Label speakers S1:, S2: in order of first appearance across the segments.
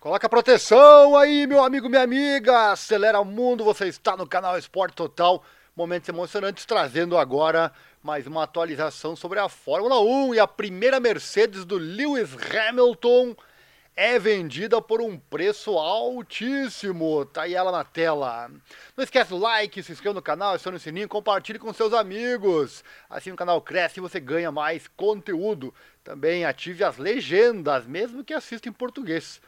S1: Coloca proteção aí, meu amigo, minha amiga. Acelera o mundo, você está no canal Esporte Total. Momentos emocionantes trazendo agora mais uma atualização sobre a Fórmula 1 e a primeira Mercedes do Lewis Hamilton é vendida por um preço altíssimo. Tá aí ela na tela. Não esquece o like, se inscreva no canal, acione o sininho, compartilhe com seus amigos. Assim o canal cresce e você ganha mais conteúdo. Também ative as legendas, mesmo que assista em português.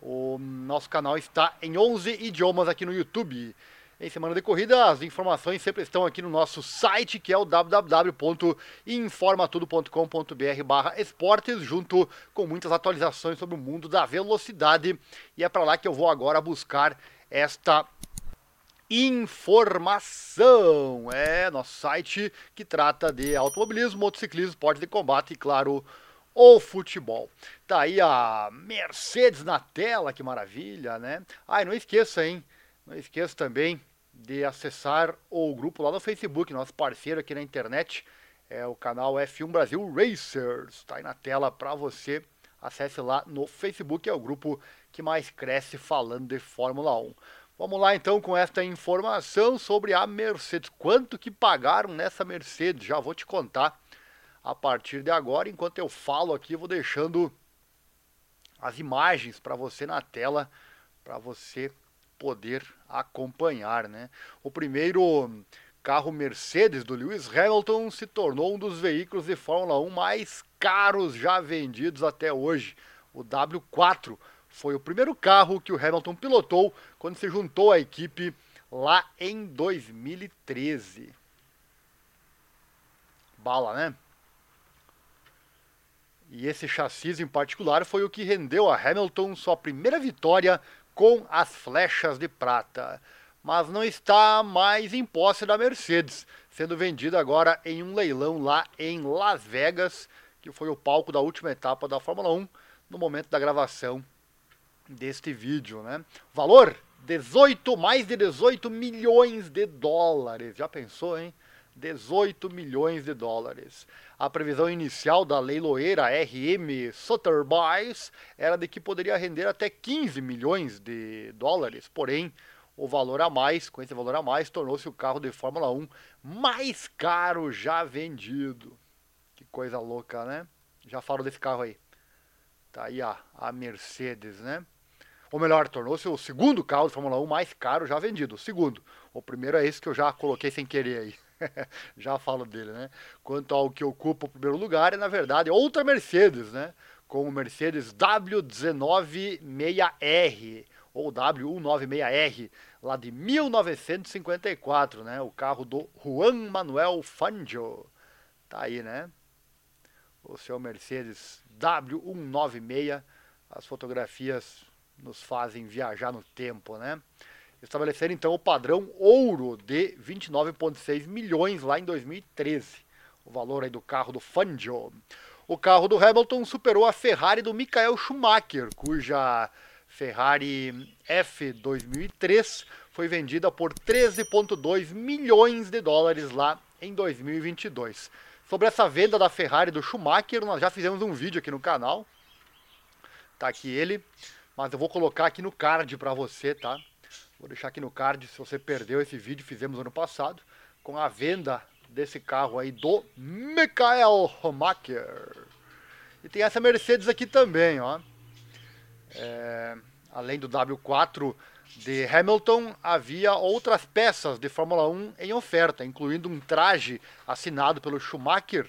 S1: O nosso canal está em 11 idiomas aqui no YouTube. Em semana de corrida, as informações sempre estão aqui no nosso site, que é o www.informatudo.com.br esportes, junto com muitas atualizações sobre o mundo da velocidade. E é para lá que eu vou agora buscar esta informação. É nosso site que trata de automobilismo, motociclismo, esporte de combate e, claro, o futebol. Tá aí a Mercedes na tela, que maravilha, né? Ah, e não esqueça, hein? Não esqueça também de acessar o grupo lá no Facebook, nosso parceiro aqui na internet, é o canal F1 Brasil Racers. Tá aí na tela para você. Acesse lá no Facebook, é o grupo que mais cresce falando de Fórmula 1. Vamos lá então com esta informação sobre a Mercedes. Quanto que pagaram nessa Mercedes? Já vou te contar a partir de agora. Enquanto eu falo aqui, vou deixando as imagens para você na tela, para você poder acompanhar, né? O primeiro carro Mercedes do Lewis Hamilton se tornou um dos veículos de Fórmula 1 mais caros já vendidos até hoje. O W4 foi o primeiro carro que o Hamilton pilotou quando se juntou à equipe lá em 2013. Bala, né? E esse chassi em particular foi o que rendeu a Hamilton sua primeira vitória com as flechas de prata. Mas não está mais em posse da Mercedes, sendo vendida agora em um leilão lá em Las Vegas, que foi o palco da última etapa da Fórmula 1 no momento da gravação deste vídeo, né? Valor 18, mais de 18 milhões de dólares. Já pensou, hein? 18 milhões de dólares. A previsão inicial da leiloeira RM Sotheby's era de que poderia render até 15 milhões de dólares, porém, o valor a mais, com esse valor a mais, tornou-se o carro de Fórmula 1 mais caro já vendido. Que coisa louca, né? Já falo desse carro aí. Tá aí a, a Mercedes, né? Ou melhor, tornou-se o segundo carro de Fórmula 1 mais caro já vendido. O segundo. O primeiro é esse que eu já coloquei sem querer aí. já falo dele, né? Quanto ao que ocupa o primeiro lugar, é na verdade outra Mercedes, né? Com o Mercedes W196R ou W196R, lá de 1954, né? O carro do Juan Manuel Fangio. Tá aí, né? O seu Mercedes W196. As fotografias nos fazem viajar no tempo, né? Estabelecer então o padrão ouro de 29,6 milhões lá em 2013. O valor aí do carro do Fangio. O carro do Hamilton superou a Ferrari do Michael Schumacher, cuja Ferrari F 2003 foi vendida por 13,2 milhões de dólares lá em 2022. Sobre essa venda da Ferrari do Schumacher, nós já fizemos um vídeo aqui no canal. Tá aqui ele, mas eu vou colocar aqui no card para você, tá? Vou deixar aqui no card, se você perdeu esse vídeo, fizemos ano passado, com a venda desse carro aí do Michael Schumacher. E tem essa Mercedes aqui também, ó. É, além do W4 de Hamilton, havia outras peças de Fórmula 1 em oferta, incluindo um traje assinado pelo Schumacher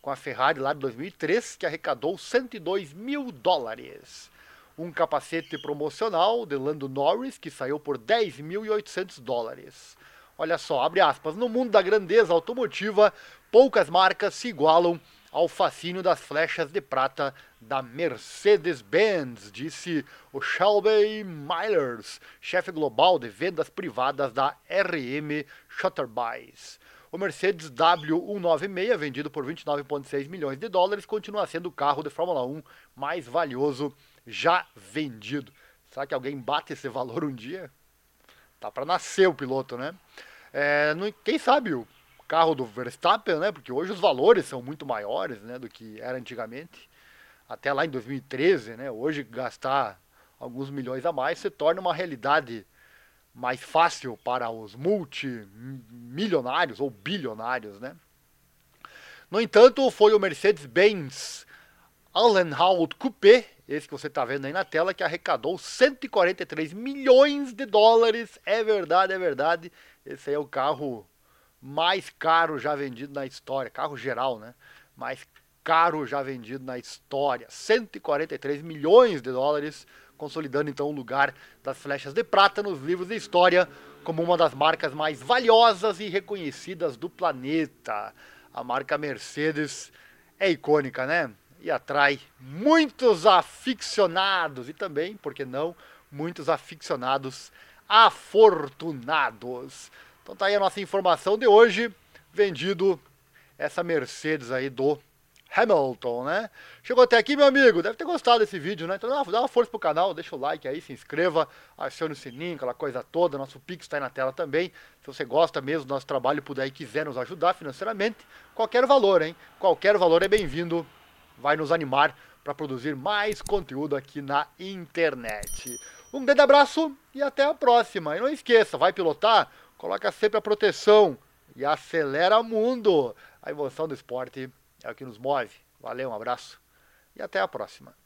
S1: com a Ferrari lá de 2003, que arrecadou 102 mil dólares um capacete promocional de Lando Norris, que saiu por 10.800 dólares. Olha só, abre aspas, no mundo da grandeza automotiva, poucas marcas se igualam ao fascínio das flechas de prata da Mercedes-Benz, disse o Shelby Myers, chefe global de vendas privadas da RM Shutterbuys. O Mercedes W196, vendido por 29,6 milhões de dólares, continua sendo o carro de Fórmula 1 mais valioso já vendido. Será que alguém bate esse valor um dia? Tá para nascer o piloto, né? É, quem sabe o carro do Verstappen, né? Porque hoje os valores são muito maiores, né, do que era antigamente. Até lá em 2013, né? Hoje gastar alguns milhões a mais, se torna uma realidade mais fácil para os multimilionários ou bilionários, né? No entanto, foi o Mercedes-Benz Allenhout Coupé, esse que você está vendo aí na tela, que arrecadou 143 milhões de dólares. É verdade, é verdade. Esse aí é o carro mais caro já vendido na história, carro geral, né? Mais caro já vendido na história. 143 milhões de dólares, consolidando então o lugar das flechas de prata nos livros de história como uma das marcas mais valiosas e reconhecidas do planeta. A marca Mercedes é icônica, né? E atrai muitos aficionados e também, por que não, muitos aficionados afortunados. Então tá aí a nossa informação de hoje, vendido essa Mercedes aí do Hamilton, né? Chegou até aqui, meu amigo, deve ter gostado desse vídeo, né? Então dá uma, dá uma força pro canal, deixa o like aí, se inscreva, acione o sininho, aquela coisa toda, nosso Pix está aí na tela também. Se você gosta mesmo do nosso trabalho e puder e quiser nos ajudar financeiramente, qualquer valor, hein? Qualquer valor é bem-vindo, vai nos animar para produzir mais conteúdo aqui na internet. Um grande abraço e até a próxima. E não esqueça, vai pilotar? Coloca sempre a proteção e acelera mundo. A emoção do esporte é o que nos move. Valeu, um abraço e até a próxima.